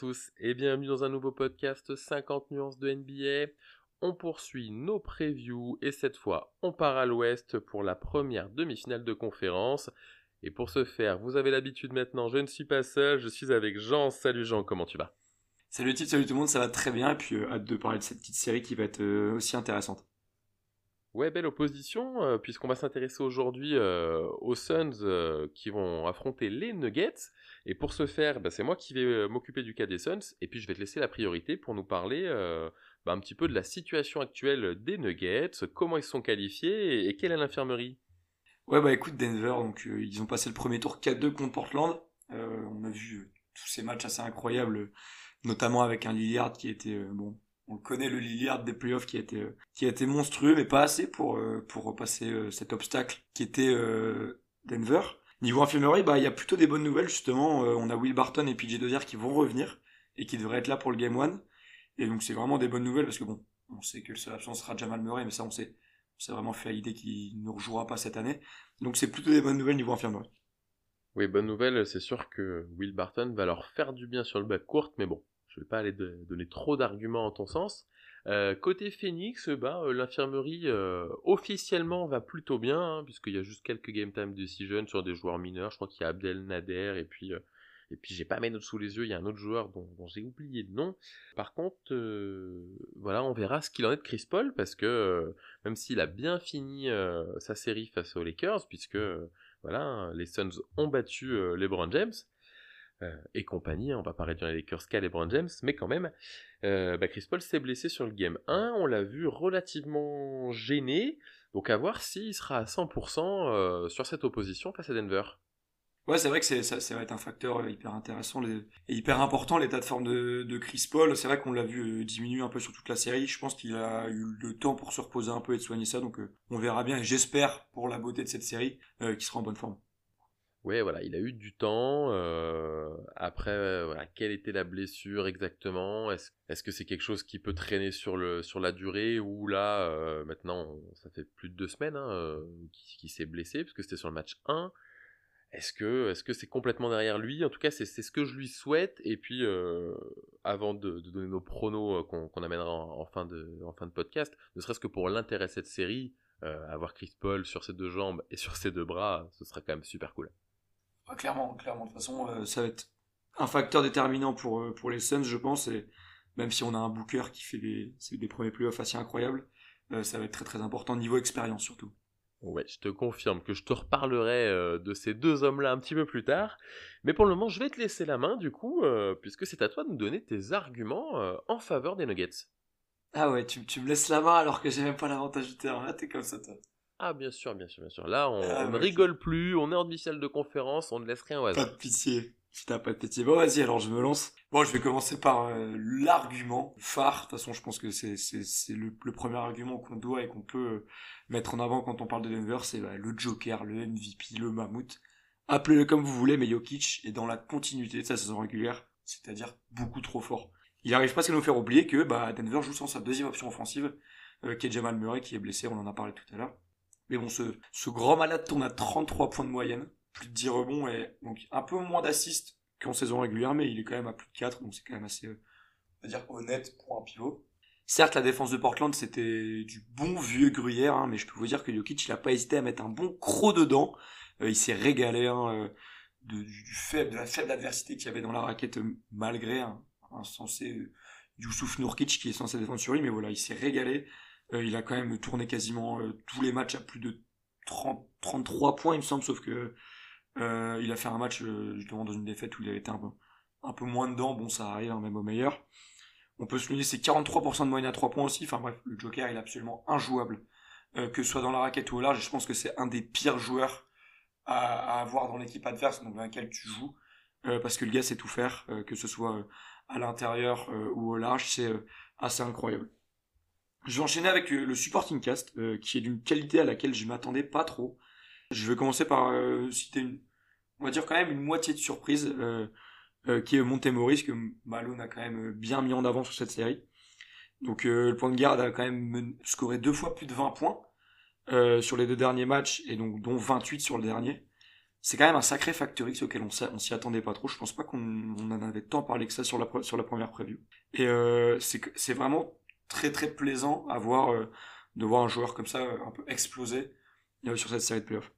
tous et bienvenue dans un nouveau podcast 50 nuances de NBA. On poursuit nos previews et cette fois on part à l'ouest pour la première demi-finale de conférence. Et pour ce faire, vous avez l'habitude maintenant, je ne suis pas seul, je suis avec Jean. Salut Jean, comment tu vas? Salut type, salut tout le monde, ça va très bien et puis euh, hâte de parler de cette petite série qui va être euh, aussi intéressante. Ouais, belle opposition, euh, puisqu'on va s'intéresser aujourd'hui euh, aux Suns euh, qui vont affronter les Nuggets. Et pour ce faire, bah, c'est moi qui vais m'occuper du cas des Suns, et puis je vais te laisser la priorité pour nous parler bah, un petit peu de la situation actuelle des Nuggets, comment ils sont qualifiés et, et quelle est l'infirmerie? Ouais bah écoute Denver, donc ils ont passé le premier tour 4-2 contre Portland. On a vu tous ces matchs assez incroyables, notamment avec un Lillard qui était bon. On connaît le Lillard des playoffs qui a été euh, monstrueux, mais pas assez pour euh, repasser euh, cet obstacle qui était Denver. Niveau infirmerie, bah il y a plutôt des bonnes nouvelles justement. On a Will Barton et PJ Dozier qui vont revenir et qui devraient être là pour le game 1. Et donc c'est vraiment des bonnes nouvelles parce que bon, on sait que le seul absent sera Jamal Murray, mais ça on sait, on s'est vraiment fait à l'idée qu'il ne rejouera pas cette année. Donc c'est plutôt des bonnes nouvelles niveau infirmerie. Oui, bonne nouvelle, c'est sûr que Will Barton va leur faire du bien sur le bac court, mais bon, je vais pas aller donner trop d'arguments en ton sens. Euh, côté Phoenix, bah, l'infirmerie euh, officiellement va plutôt bien, hein, puisqu'il y a juste quelques game time decisions sur des joueurs mineurs. Je crois qu'il y a Abdel Nader et puis puis j'ai pas mes notes sous les yeux. Il y a un autre joueur dont, dont j'ai oublié le nom. Par contre, voilà, on verra ce qu'il en est de Chris Paul parce que même s'il a bien fini sa série face aux Lakers, puisque voilà, les Suns ont battu LeBron James euh, et compagnie. hein, on va pas réduire les Lakers qu'à LeBron James, mais quand même, euh, bah, Chris Paul s'est blessé sur le game 1. On l'a vu relativement gêné. Donc à voir s'il sera à 100% euh, sur cette opposition face à Denver. Ouais, c'est vrai que ça, va être un facteur hyper intéressant et hyper important, l'état de forme de, de Chris Paul. C'est vrai qu'on l'a vu diminuer un peu sur toute la série. Je pense qu'il a eu le temps pour se reposer un peu et de soigner ça. Donc on verra bien et j'espère pour la beauté de cette série qu'il sera en bonne forme. Ouais, voilà, il a eu du temps. euh, après, euh, voilà, quelle était la blessure exactement? Est-ce que c'est quelque chose qui peut traîner sur la durée? Ou là, euh, maintenant, ça fait plus de deux semaines hein, qu'il s'est blessé parce que c'était sur le match 1. Est-ce que c'est complètement derrière lui? En tout cas, c'est ce que je lui souhaite. Et puis, avant de, donner nos pronos qu'on amènera en, fin de podcast, ne serait-ce que pour l'intérêt de cette série, avoir Chris Paul sur ses deux jambes et sur ses deux bras, ce serait quand même super cool. Ah, clairement, clairement. De toute façon, euh, ça va être un facteur déterminant pour, euh, pour les Suns, je pense. Et même si on a un Booker qui fait des, des premiers playoffs assez incroyables, euh, ça va être très très important niveau expérience surtout. Ouais, je te confirme que je te reparlerai euh, de ces deux hommes-là un petit peu plus tard. Mais pour le moment, je vais te laisser la main, du coup, euh, puisque c'est à toi de nous donner tes arguments euh, en faveur des Nuggets. Ah ouais, tu, tu me laisses la main alors que j'ai même pas l'avantage du terrain. T'es comme ça, toi. Ah, bien sûr, bien sûr, bien sûr. Là, on, Ah, on ne rigole plus, on est en demi-finale de conférence, on ne laisse rien au Pas hasard. de pitié. Si t'as pas de pitié. Bon, vas-y, alors je me lance. Bon, je vais commencer par euh, l'argument phare. De toute façon, je pense que c'est, c'est, c'est le, le premier argument qu'on doit et qu'on peut euh, mettre en avant quand on parle de Denver. C'est bah, le Joker, le MVP, le mammouth. Appelez-le comme vous voulez, mais Jokic est dans la continuité de sa saison régulière, c'est-à-dire beaucoup trop fort. Il arrive presque à nous faire oublier que bah, Denver joue sans sa deuxième option offensive, euh, qui est Jamal Murray, qui est blessé, on en a parlé tout à l'heure. Mais bon, ce, ce grand malade tourne à 33 points de moyenne, plus de 10 rebonds et donc un peu moins d'assists qu'en saison régulière, mais il est quand même à plus de 4, donc c'est quand même assez, euh, dire, honnête pour un pivot. Certes, la défense de Portland, c'était du bon vieux gruyère, hein, mais je peux vous dire que Jokic, il a pas hésité à mettre un bon croc dedans. Euh, il s'est régalé hein, euh, de, du, faible, la faible adversité qu'il y avait dans la raquette, malgré un, un censé Youssouf Nourkic qui est censé défendre sur lui, mais voilà, il s'est régalé. Euh, il a quand même tourné quasiment euh, tous les matchs à plus de 30, 33 points, il me semble, sauf que euh, il a fait un match euh, justement dans une défaite où il avait été un peu, un peu moins dedans. Bon, ça arrive, hein, même au meilleur. On peut souligner ses 43% de moyenne à 3 points aussi. Enfin bref, le Joker, il est absolument injouable. Euh, que ce soit dans la raquette ou au large, je pense que c'est un des pires joueurs à, à avoir dans l'équipe adverse, donc dans laquelle tu joues. Euh, parce que le gars sait tout faire, que ce soit à l'intérieur ou au large, c'est assez incroyable. Je vais enchaîner avec euh, le supporting cast, euh, qui est d'une qualité à laquelle je m'attendais pas trop. Je vais commencer par euh, citer une, on va dire quand même une moitié de surprise, qui est Montemoris, que Malone a quand même bien mis en avant sur cette série. Donc le point de garde a quand même scoré deux fois plus de 20 points sur les deux derniers matchs, et donc dont 28 sur le dernier. c'est quand même un sacré Factor X auquel on, s'y attendait pas trop. Je pense pas qu'on en avait tant parlé que ça sur la, première preview. Et c'est vraiment très très plaisant à voir, euh, de voir un joueur comme ça euh, un peu exploser euh, sur cette série de playoffs.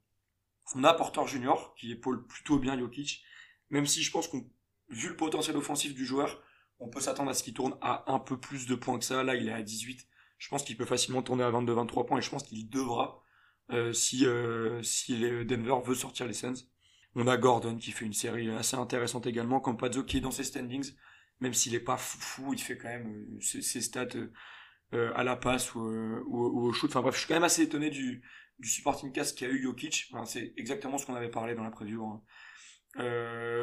On a Porter Junior qui épaule plutôt bien Jokic, même si je pense qu'on, vu le potentiel offensif du joueur, on peut s'attendre à ce qu'il tourne à un peu plus de points que ça. Là, il est à 18. Je pense qu'il peut facilement tourner à 22-23 points et je pense qu'il devra euh, si, euh, si Denver veut sortir les Suns. On a Gordon qui fait une série assez intéressante également, Campazzo qui est dans ses standings, même s'il est pas fou, il fait quand même euh, ses, stats à la passe ou, au shoot. Enfin bref, je suis quand même assez étonné du, du supporting cast qu'a eu Jokic. c'est exactement ce qu'on avait parlé dans la preview. Hein.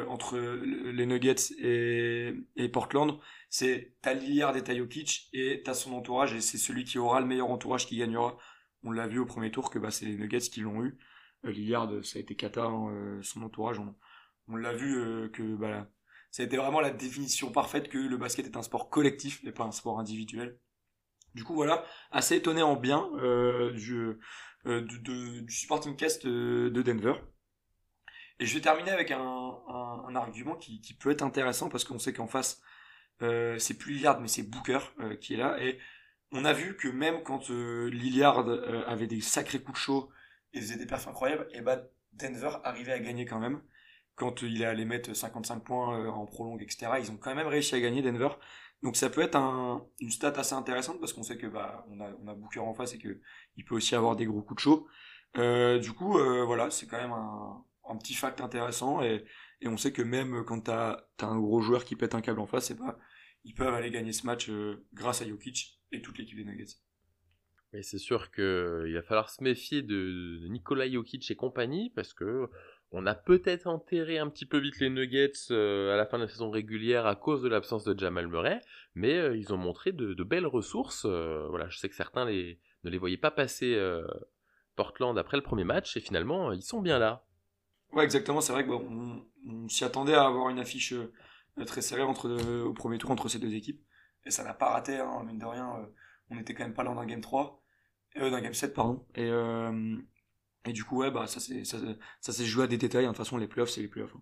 entre les Nuggets et, Portland, c'est t'as Lillard et t'as Jokic et t'as son entourage et c'est celui qui aura le meilleur entourage qui gagnera on l'a vu au premier tour que bah, c'est les Nuggets qui l'ont eu. Euh, ça a été cata, hein, euh, son entourage. On, l'a vu euh, que bah, ça a été vraiment la définition parfaite que le basket est un sport collectif et pas un sport individuel. Du coup, voilà, assez étonné en bien du, du, supporting cast de Denver. Et je vais terminer avec un, argument qui, peut être intéressant parce qu'on sait qu'en face, c'est plus Lillard mais c'est Booker qui est là. Et on a vu que même quand euh, Lillard euh, avait des sacrés coups de chaud et faisait des perfs incroyables, et bah Denver arrivait à gagner quand même. Quand il est allé mettre 55 points euh, en prolongue, etc., ils ont quand même réussi à gagner Denver. Donc ça peut être une stat assez intéressante parce qu'on sait que bah on a, Booker en face et que il peut aussi avoir des gros coups de chaud. du coup, voilà, c'est quand même un, petit fact intéressant et, on sait que même quand t'as as un gros joueur qui pète un câble en face, ils peuvent aller gagner ce match grâce à Jokic et toute l'équipe des Nuggets. Mais c'est sûr qu'il va falloir se méfier de Nikola Jokic et compagnie parce que on a peut-être enterré un petit peu vite les Nuggets euh, à la fin de la saison régulière à cause de l'absence de Jamal Murray, mais euh, ils ont montré de, belles ressources. Euh, voilà, je sais que certains ne les voyaient pas passer Portland après le premier match et finalement ils sont bien là. Ouais, exactement. C'est vrai que on, s'y attendait à avoir une affiche très serrée au premier tour entre ces deux équipes et ça n'a pas raté, hein, mine de rien. On était quand même pas là dans Game 3, euh, dans Game 7, pardon. Et, et du coup, ouais, bah, ça s'est ça, ça joué à des détails. Hein. De toute façon, les playoffs, c'est les playoffs. Hein.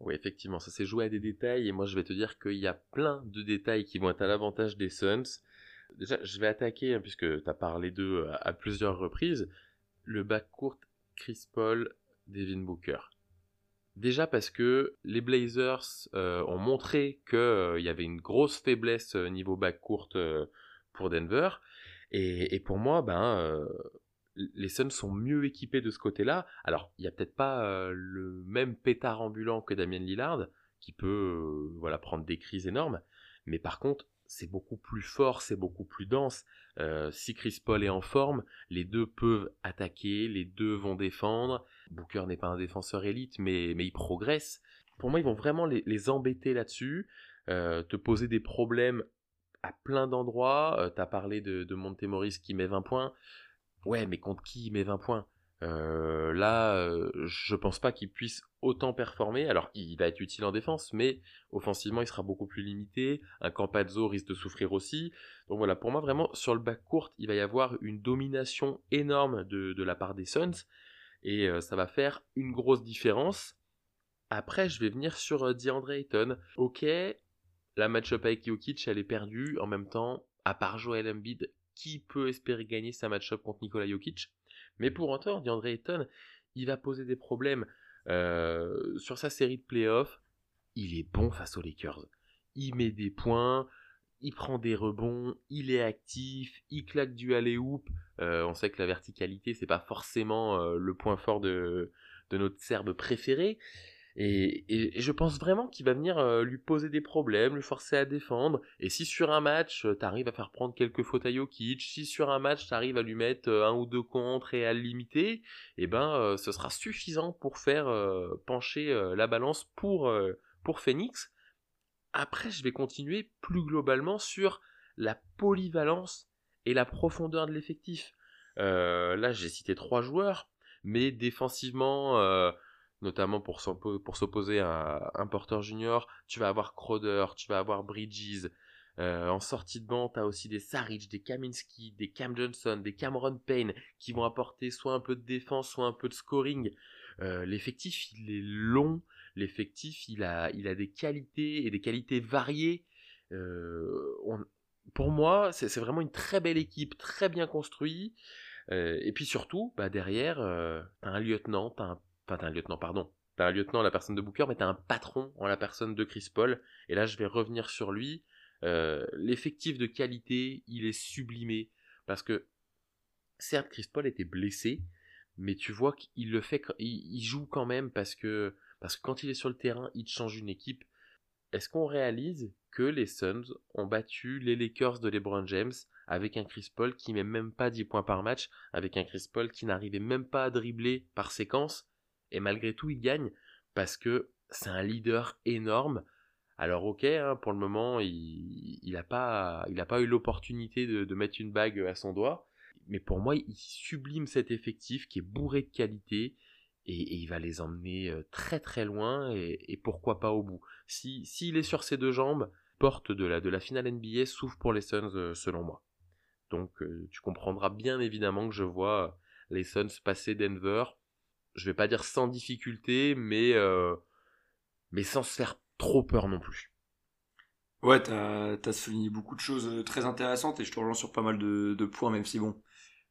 Oui, effectivement, ça s'est joué à des détails. Et moi, je vais te dire qu'il y a plein de détails qui vont être à l'avantage des Suns. Déjà, je vais attaquer, hein, puisque tu as parlé d'eux à, plusieurs reprises, le backcourt Chris Paul, Devin Booker. Déjà parce que les Blazers euh, ont montré qu'il euh, y avait une grosse faiblesse euh, niveau back court pour Denver. Et, pour moi, ben, les Suns sont mieux équipés de ce côté-là. Alors, il n'y a peut-être pas le même pétard ambulant que Damien Lillard, qui peut voilà, prendre des crises énormes. Mais par contre, c'est beaucoup plus fort, c'est beaucoup plus dense. Euh, si Chris Paul est en forme, les deux peuvent attaquer, les deux vont défendre. Booker n'est pas un défenseur élite, mais, mais il progresse. Pour moi, ils vont vraiment les, embêter là-dessus, euh, te poser des problèmes à plein d'endroits. Euh, tu as parlé de, de Montemoris qui met 20 points. Ouais, mais contre qui il met 20 points? Euh, là, euh, je pense pas qu'il puisse autant performer. Alors, il va être utile en défense, mais offensivement, il sera beaucoup plus limité. Un Campazzo risque de souffrir aussi. Donc voilà, pour moi, vraiment, sur le bac court, il va y avoir une domination énorme de, la part des Suns. Et euh, ça va faire une grosse différence. Après, je vais venir sur DeAndre Ayton. Ok, la match-up avec Jokic, elle est perdue. En même temps, à part Joel Embiid, qui peut espérer gagner sa match-up contre Nikola Jokic mais pour autant, DeAndre Ayton, il va poser des problèmes euh, sur sa série de playoffs. Il est bon face aux Lakers. Il met des points, il prend des rebonds, il est actif, il claque du alley-oop. Euh, on sait que la verticalité, c'est pas forcément euh, le point fort de, de notre Serbe préféré. Et, je pense vraiment qu'il va venir euh, lui poser des problèmes, lui forcer à défendre. Et si sur un match, euh, t'arrives à faire prendre quelques fautes à Jokic, si sur un match, t'arrives à lui mettre euh, un ou deux contre et à le limiter, eh ben, ce sera suffisant pour faire pencher la balance pour, pour Phoenix. Après, je vais continuer plus globalement sur la polyvalence et la profondeur de l'effectif. là, j'ai cité trois joueurs, mais défensivement notamment pour s'opposer à un porteur junior, tu vas avoir Crowder, tu vas avoir Bridges. Euh, en sortie de banc, tu as aussi des Saric, des Kaminski, des Cam Johnson, des Cameron Payne qui vont apporter soit un peu de défense, soit un peu de scoring. l'effectif il est long, l'effectif il a, il a des qualités et des qualités variées. pour moi, c'est vraiment une très belle équipe, très bien construite. et puis surtout, bah derrière, t'as un lieutenant, t'as un, pas un lieutenant, pardon, t'as un lieutenant, la personne de Booker, mais t'as un patron en la personne de Chris Paul. Et là, je vais revenir sur lui. L'effectif de qualité, il est sublimé. Parce que, certes, Chris Paul était blessé, mais tu vois qu'il le fait, il, joue quand même parce que, parce que quand il est sur le terrain, il change une équipe. Est-ce qu'on réalise que les Suns ont battu les Lakers de LeBron James avec un Chris Paul qui met même pas 10 points par match, avec un Chris Paul qui n'arrivait même pas à dribbler par séquence, et malgré tout il gagne parce que c'est un leader énorme. Alors ok, hein, pour le moment il n'a pas, pas eu l'opportunité de mettre une bague à son doigt, mais pour moi, il sublime cet effectif qui est bourré de qualité et, il va les emmener euh, très très loin et, pourquoi pas au bout. S'il si, est sur ses deux jambes, porte de la, de la finale NBA s'ouvre pour les Suns euh, selon moi. Donc euh, tu comprendras bien évidemment que je vois les Suns passer Denver. Je vais pas dire sans difficulté, mais, mais sans se faire trop peur non plus. Ouais, t'as as souligné beaucoup de choses très intéressantes et je te rejoins sur pas mal de, points, même si bon,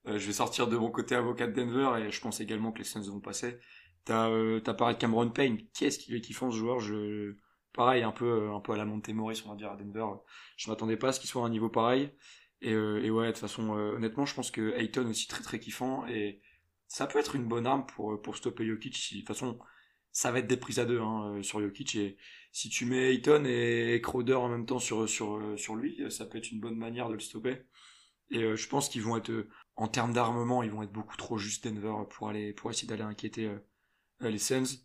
euh, je vais sortir de mon côté avocat de Denver et je pense également que les Suns vont passer. T'as euh, as parlé de Cameron Payne. Qui est-ce qui est kiffant ce joueur? Je pareil un peu euh, un peu à la Montemoris on va dire à Denver. Je m'attendais pas à ce qu'il soit à un niveau pareil. Et, euh, et ouais de toute façon honnêtement je pense que Ayton aussi très très kiffant et ça peut être une bonne arme pour pour stopper Jokic. De toute façon ça va être des prises à deux hein, sur Jokic et si tu mets Ayton et Crowder en même temps sur sur sur lui ça peut être une bonne manière de le stopper. Et euh, je pense qu'ils vont être, euh, en termes d'armement, ils vont être beaucoup trop juste Denver pour aller, pour essayer d'aller inquiéter euh, les Suns.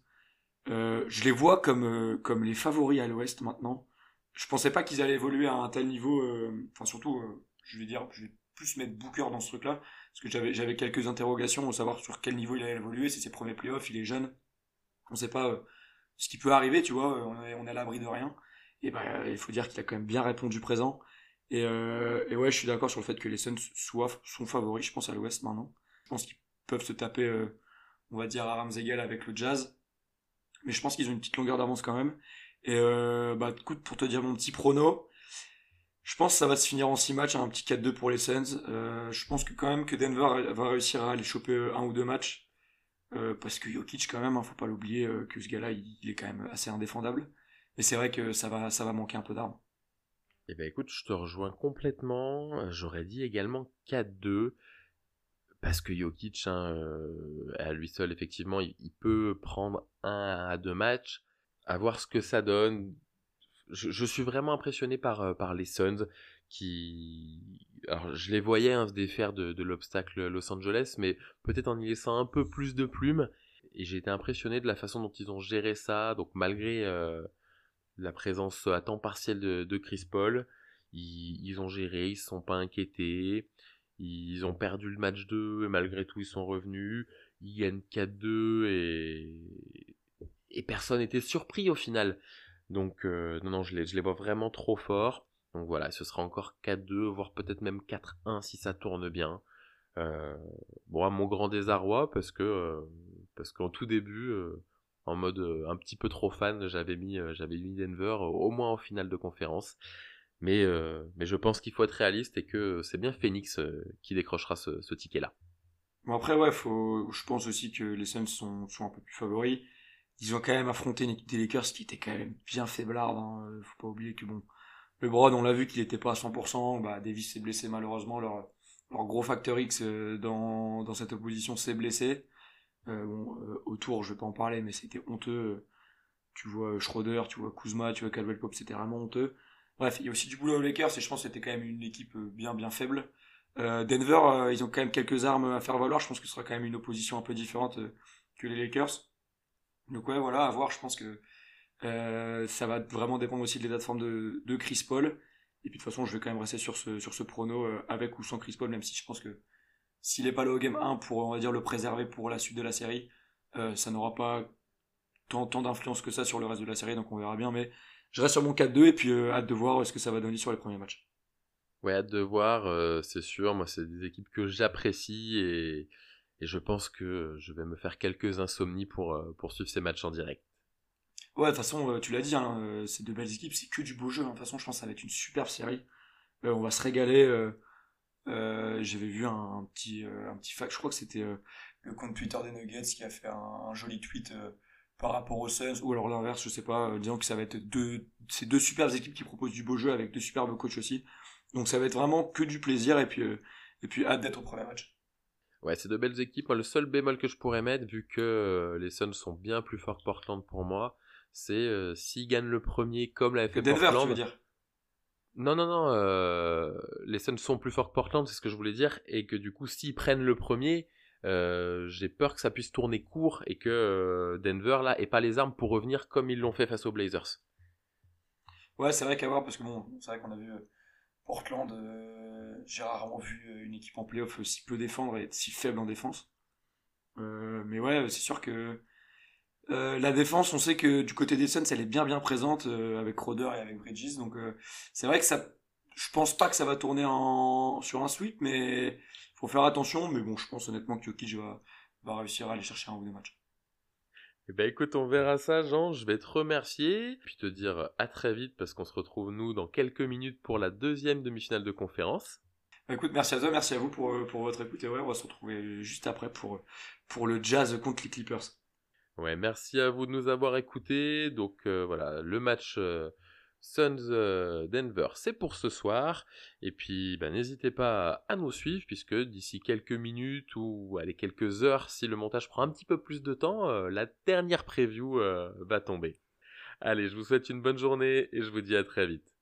je les vois comme, comme les favoris à l'Ouest maintenant. Je pensais pas qu'ils allaient évoluer à un tel niveau. Enfin surtout, je vais dire, je vais plus mettre Booker dans ce truc-là parce que j'avais quelques interrogations au savoir sur quel niveau il allait évoluer. C'est ses premiers playoffs, il est jeune. On sait pas ce qui peut arriver, tu vois. On est, on est à l'abri de rien. Et ben, il faut dire qu'il a quand même bien répondu présent. Et, euh, ouais, je suis d'accord sur le fait que les Suns soient, favoris, je pense, à l'Ouest maintenant. Je pense qu'ils peuvent se taper, euh, on va dire, à armes égales avec le Jazz. Mais je pense qu'ils ont une petite longueur d'avance quand même. Et euh, bah, écoute, pour te dire mon petit prono, je pense que ça va se finir en 6 matchs, un petit 4-2 pour les Suns. Euh, je pense que quand même que Denver va réussir à aller choper un ou deux matchs. Euh, parce que Jokic quand même, hein, faut pas l'oublier euh, que ce gars-là, il, est quand même assez indéfendable. Mais c'est vrai que ça va, ça va manquer un peu d'armes. Eh ben écoute, je te rejoins complètement. J'aurais dit également 4-2. Parce que Jokic, hein, euh, à lui seul, effectivement, il, peut prendre un à deux matchs, à voir ce que ça donne. Je, suis vraiment impressionné par, euh, par les Suns qui... Alors, je les voyais hein, se défaire de, l'obstacle Los Angeles, mais peut-être en y laissant un peu plus de plumes. Et j'ai été impressionné de la façon dont ils ont géré ça. Donc, malgré... Euh, la présence à temps partiel de, Chris Paul. Ils, ont géré, ils se sont pas inquiétés. Ils ont perdu le match 2 et malgré tout ils sont revenus. Ils gagnent 4-2 et... et personne n'était surpris au final. Donc euh, non, non, je les, vois vraiment trop forts. Donc voilà, ce sera encore 4-2, voire peut-être même 4-1 si ça tourne bien. Euh, bon, à mon grand désarroi, parce que euh, parce qu'en tout début, en mode euh, un petit peu trop fan, j'avais mis, euh, j'avais mis Denver au moins en finale de conférence. Mais, euh, mais je pense qu'il faut être réaliste et que c'est bien Phoenix qui décrochera ce, ticket-là. Bon après ouais, faut, je pense aussi que les Suns sont, sont un peu plus favoris. Ils ont quand même affronté une équipe des Lakers qui était quand même bien faiblarde. Hein. Faut pas oublier que bon, le Broad on l'a vu qu'il était pas à 100%. Bah Davis s'est blessé malheureusement. Leur, leur gros facteur X dans, dans cette opposition s'est blessé. Euh, bon, euh, autour, je vais pas en parler, mais c'était honteux. Tu vois Schroeder, tu vois Kuzma, tu vois Caldwell Pope, c'était vraiment honteux. Bref, il y a aussi du boulot aux Lakers et je pense que c'était quand même une équipe euh, bien bien faible. Denver, ils ont quand même quelques armes à faire valoir. Je pense que ce sera quand même une opposition un peu différente que les Lakers. Donc ouais, voilà, à voir. Je pense que ça va vraiment dépendre aussi de l'état de forme de, Chris Paul. Et puis de toute façon, je vais quand même rester sur ce, sur ce prono avec ou sans Chris Paul, même si je pense que s'il n'est pas là au game 1 pour, on va dire, le préserver pour la suite de la série, euh, ça n'aura pas tant, tant d'influence que ça sur le reste de la série, donc on verra bien. Mais je reste sur mon 4-2 et puis euh, hâte de voir ce que ça va donner sur les premiers matchs. Ouais, hâte de voir, euh, c'est sûr. Moi, c'est des équipes que j'apprécie et, et je pense que je vais me faire quelques insomnies pour, pour suivre ces matchs en direct. Ouais, de toute façon, tu l'as dit, hein, ces deux belles équipes, c'est que du beau jeu. Hein. De toute façon, je pense que ça va être une superbe série. on va se régaler. J'avais vu un, petit, un fact, je crois que c'était le compte Twitter des Nuggets qui a fait un, joli tweet par rapport aux Suns, ou alors l'inverse, je sais pas, disant que ça va être deux superbes équipes qui proposent du beau jeu avec deux superbes coachs aussi. Donc ça va être vraiment que du plaisir et puis, et puis hâte d'être au premier match. Ouais, c'est de belles équipes. le seul bémol que je pourrais mettre, vu que les Suns sont bien plus forts que Portland pour moi, c'est euh, s'ils gagnent le premier comme l'avait fait Denver, Portland. Tu veux dire? Non, non, non. Euh, les Suns sont plus forts que Portland, c'est ce que je voulais dire, et que du coup, s'ils prennent le premier, euh, j'ai peur que ça puisse tourner court et que Denver là ait pas les armes pour revenir comme ils l'ont fait face aux Blazers. Ouais, c'est vrai qu'à voir parce que bon, c'est vrai qu'on a vu Portland, j'ai rarement vu une équipe en playoff si peu défendre et si faible en défense. mais ouais, c'est sûr que euh, la défense, on sait que du côté des Suns, elle est bien bien présente euh, avec Roder et avec Bridges. Donc euh, c'est vrai que ça, je pense pas que ça va tourner sur un sweep, mais faut faire attention. Mais bon, je pense honnêtement que Jokic va va réussir à aller chercher un ou deux matchs. Eh ben écoute, on verra ça, Jean. Je vais te remercier, puis te dire à très vite parce qu'on se retrouve nous dans quelques minutes pour la deuxième demi-finale de conférence. Bah, écoute, merci à toi, merci à vous pour, pour votre écoute et ouais, on va se retrouver juste après pour pour le Jazz contre les Clippers. Ouais, merci à vous de nous avoir écoutés. Donc euh, voilà, le match euh, Suns euh, Denver, c'est pour ce soir. Et puis, ben, n'hésitez pas à nous suivre, puisque d'ici quelques minutes ou allez, quelques heures, si le montage prend un petit peu plus de temps, euh, la dernière preview euh, va tomber. Allez, je vous souhaite une bonne journée et je vous dis à très vite.